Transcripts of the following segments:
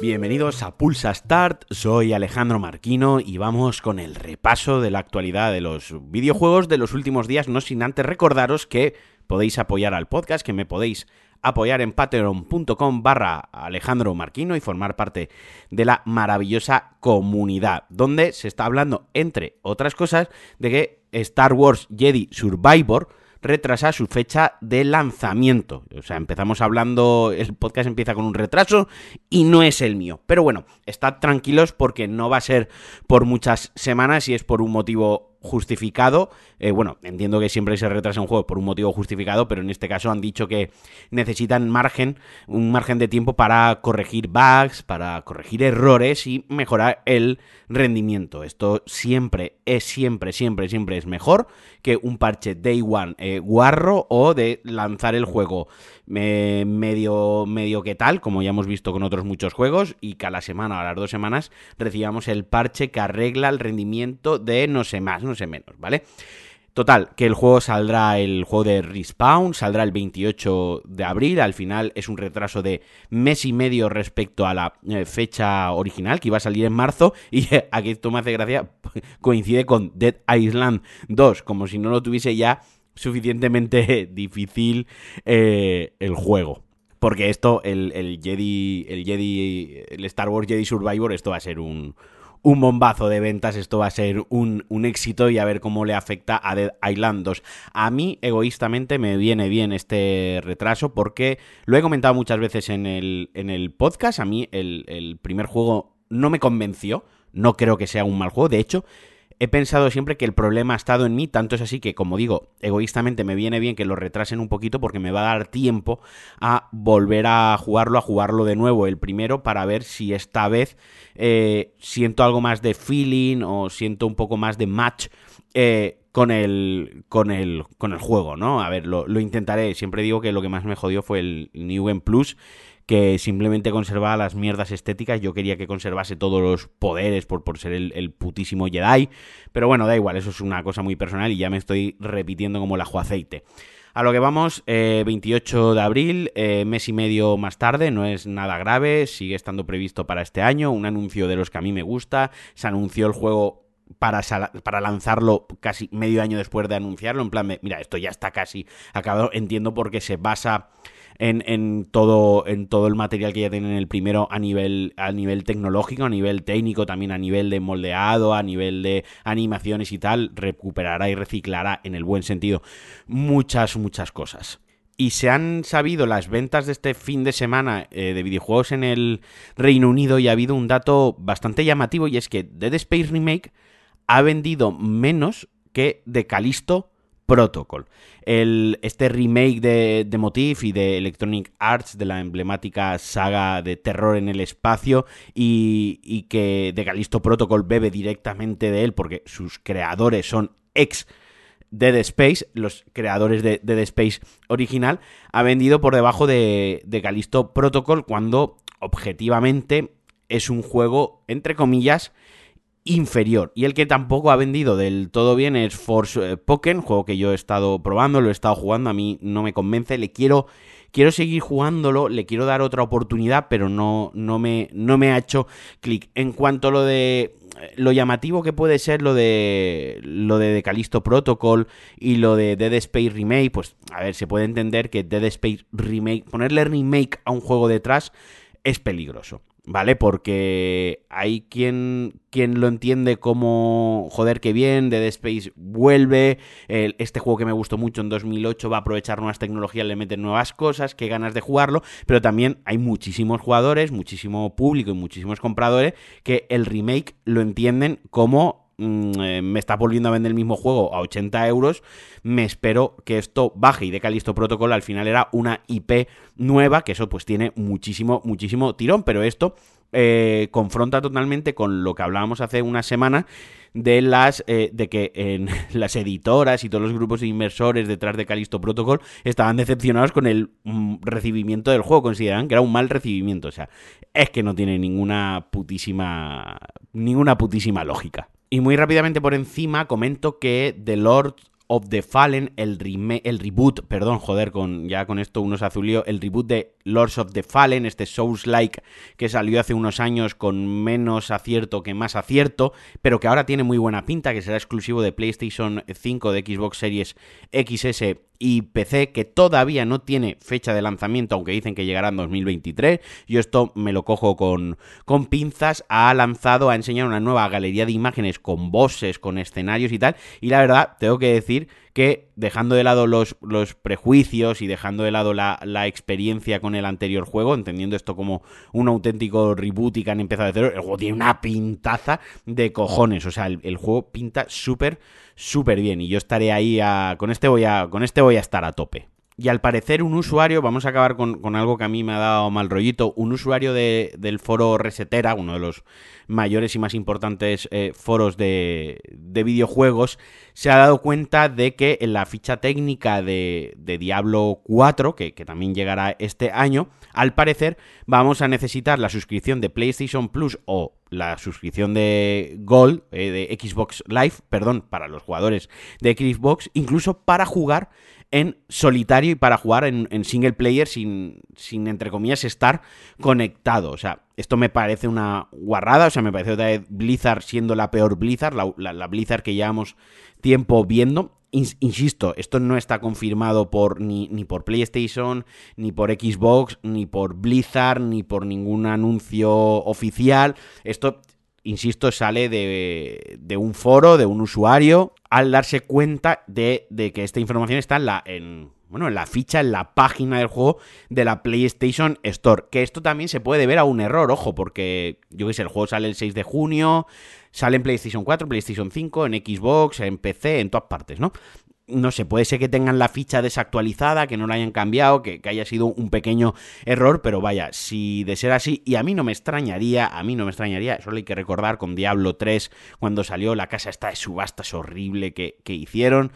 Bienvenidos a Pulsa Start, soy Alejandro Marquino y vamos con el repaso de la actualidad de los videojuegos de los últimos días, no sin antes recordaros que podéis apoyar al podcast, que me podéis apoyar en patreon.com barra Alejandro Marquino y formar parte de la maravillosa comunidad, donde se está hablando, entre otras cosas, de que Star Wars Jedi Survivor retrasa su fecha de lanzamiento. O sea, empezamos hablando, el podcast empieza con un retraso y no es el mío. Pero bueno, estad tranquilos porque no va a ser por muchas semanas y es por un motivo justificado. Eh, bueno, entiendo que siempre se retrasa un juego por un motivo justificado, pero en este caso han dicho que necesitan margen, un margen de tiempo para corregir bugs, para corregir errores y mejorar el rendimiento. Esto siempre es, siempre, siempre, siempre es mejor que un parche day one eh, guarro o de lanzar el juego medio, medio que tal, como ya hemos visto con otros muchos juegos, y que a la semana o a las dos semanas recibamos el parche que arregla el rendimiento de no sé más, no sé menos, ¿vale? Total, que el juego saldrá, el juego de Respawn, saldrá el 28 de abril, al final es un retraso de mes y medio respecto a la eh, fecha original, que iba a salir en marzo, y aquí esto me hace gracia, coincide con Dead Island 2, como si no lo tuviese ya suficientemente difícil eh, el juego. Porque esto, el, el, Jedi, el Jedi, el Star Wars Jedi Survivor, esto va a ser un, un bombazo de ventas, esto va a ser un, un, éxito y a ver cómo le afecta a Dead Island 2. A mí, egoístamente, me viene bien este retraso porque lo he comentado muchas veces en el, en el podcast. A mí el, el primer juego no me convenció, no creo que sea un mal juego. De hecho, he pensado siempre que el problema ha estado en mí, tanto es así que, como digo, egoístamente me viene bien que lo retrasen un poquito porque me va a dar tiempo a volver a jugarlo, a jugarlo de nuevo el primero para ver si esta vez eh, siento algo más de feeling o siento un poco más de match eh, con, el, con, el, con el juego, ¿no? A ver, lo, lo intentaré. Siempre digo que lo que más me jodió fue el New Game Plus que simplemente conservaba las mierdas estéticas. Yo quería que conservase todos los poderes por, por ser el, putísimo Jedi. Pero bueno, da igual, eso es una cosa muy personal y ya me estoy repitiendo como el ajo aceite. A lo que vamos, 28 eh, de abril, eh, mes y medio más tarde, no es nada grave, sigue estando previsto para este año, un anuncio de los que a mí me gusta, se anunció el juego para, para, lanzarlo casi medio año después de anunciarlo, en plan, mira, esto ya está casi acabado, entiendo porque se basa en, todo, en todo el material que ya tienen el primero a nivel, a nivel tecnológico, a nivel técnico, también a nivel de moldeado, a nivel de animaciones y tal, recuperará y reciclará en el buen sentido muchas, muchas cosas. Y se han sabido las ventas de este fin de semana eh, de videojuegos en el Reino Unido y ha habido un dato bastante llamativo y es que Dead Space Remake ha vendido menos que de Calisto Protocol. El, este remake de, de Motif y de Electronic Arts, de la emblemática saga de terror en el espacio, y, que de Callisto Protocol bebe directamente de él, porque sus creadores son ex Dead Space, los creadores de Dead Space original, ha vendido por debajo de, de Callisto Protocol cuando objetivamente es un juego, entre comillas, inferior. Y el que tampoco ha vendido del todo bien es Force eh, Pokémon, juego que yo he estado probando, lo he estado jugando, a mí no me convence, le quiero quiero seguir jugándolo, le quiero dar otra oportunidad, pero no no me no me ha hecho clic. En cuanto a lo de eh, lo llamativo que puede ser lo de lo de Callisto Protocol y lo de Dead Space Remake, pues a ver, se puede entender que Dead Space Remake, ponerle remake a un juego detrás es peligroso. ¿Vale? Porque hay quien, quien lo entiende como, joder, que bien, Dead Space vuelve, este juego que me gustó mucho en 2008 va a aprovechar nuevas tecnologías, le meten nuevas cosas, qué ganas de jugarlo, pero también hay muchísimos jugadores, muchísimo público y muchísimos compradores que el remake lo entienden como me está volviendo a vender el mismo juego a 80 euros, me espero que esto baje y de Calisto Protocol al final era una IP nueva, que eso pues tiene muchísimo, muchísimo tirón, pero esto eh, confronta totalmente con lo que hablábamos hace una semana de las eh, de que en las editoras y todos los grupos de inversores detrás de Calisto Protocol estaban decepcionados con el mm, recibimiento del juego, consideraban que era un mal recibimiento, o sea, es que no tiene ninguna putísima ninguna putísima lógica. Y muy rápidamente por encima comento que The Lord of the Fallen, el, el reboot, perdón, joder, con ya con esto unos azulío, el reboot de Lords of the Fallen, este Souls-like que salió hace unos años con menos acierto que más acierto, pero que ahora tiene muy buena pinta, que será exclusivo de PlayStation 5, de Xbox Series XS y PC que todavía no tiene fecha de lanzamiento, aunque dicen que llegará en 2023. Yo esto me lo cojo con, con pinzas. Ha lanzado, ha enseñado una nueva galería de imágenes con bosses, con escenarios y tal. Y la verdad, tengo que decir que dejando de lado los, los prejuicios y dejando de lado la, experiencia con el anterior juego, entendiendo esto como un auténtico reboot y que han empezado de cero, el juego tiene una pintaza de cojones. O sea, el, el juego pinta súper súper bien y yo estaré ahí a, con este voy a con este voy a estar a tope. Y al parecer un usuario, vamos a acabar con, algo que a mí me ha dado mal rollito, un usuario de, del foro Resetera, uno de los mayores y más importantes eh, foros de, de, videojuegos, se ha dado cuenta de que en la ficha técnica de, Diablo 4, que, que también llegará este año, al parecer vamos a necesitar la suscripción de PlayStation Plus o la suscripción de Gold eh, de Xbox Live, perdón, para los jugadores de Xbox, incluso para jugar en solitario y para jugar en, single player sin, sin, entre comillas, estar conectado. O sea, esto me parece una guarrada, o sea, me parece otra vez Blizzard siendo la peor Blizzard, la, Blizzard que llevamos tiempo viendo. Insisto, esto no está confirmado por ni, ni, por PlayStation, ni por Xbox, ni por Blizzard, ni por ningún anuncio oficial. Esto insisto, sale de, de, un foro, de un usuario, al darse cuenta de, de que esta información está en la, en, bueno, en la ficha, en la página del juego de la PlayStation Store. Que esto también se puede ver a un error, ojo, porque yo qué sé, el juego sale el 6 de junio, sale en PlayStation 4, PlayStation 5, en Xbox, en PC, en todas partes, ¿no? No sé, puede ser que tengan la ficha desactualizada, que no la hayan cambiado, que, haya sido un pequeño error, pero vaya, si de ser así, y a mí no me extrañaría, a mí no me extrañaría, solo hay que recordar con Diablo 3, cuando salió la casa esta de subastas horrible que, que hicieron,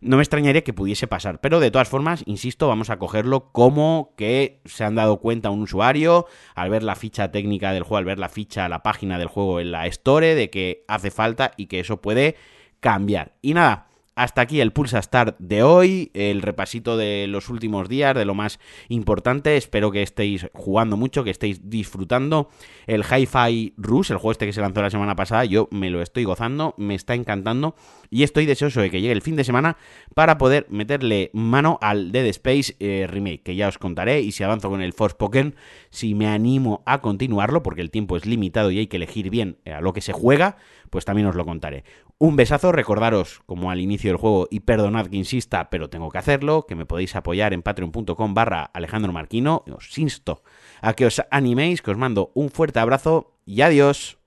no me extrañaría que pudiese pasar, pero de todas formas, insisto, vamos a cogerlo como que se han dado cuenta un usuario al ver la ficha técnica del juego, al ver la ficha, la página del juego en la Store, de que hace falta y que eso puede cambiar. Y nada, hasta aquí el Pulsa Start de hoy, el repasito de los últimos días, de lo más importante. Espero que estéis jugando mucho, que estéis disfrutando. El Hi-Fi Rush, el juego este que se lanzó la semana pasada, yo me lo estoy gozando, me está encantando y estoy deseoso de que llegue el fin de semana para poder meterle mano al Dead Space eh, Remake, que ya os contaré y si avanzo con el Forspoken, si me animo a continuarlo, porque el tiempo es limitado y hay que elegir bien a lo que se juega, pues también os lo contaré. Un besazo, recordaros, como al inicio del juego, y perdonad que insista, pero tengo que hacerlo, que me podéis apoyar en patreon.com barra Alejandro Marquino. Os insto a que os animéis, que os mando un fuerte abrazo y adiós.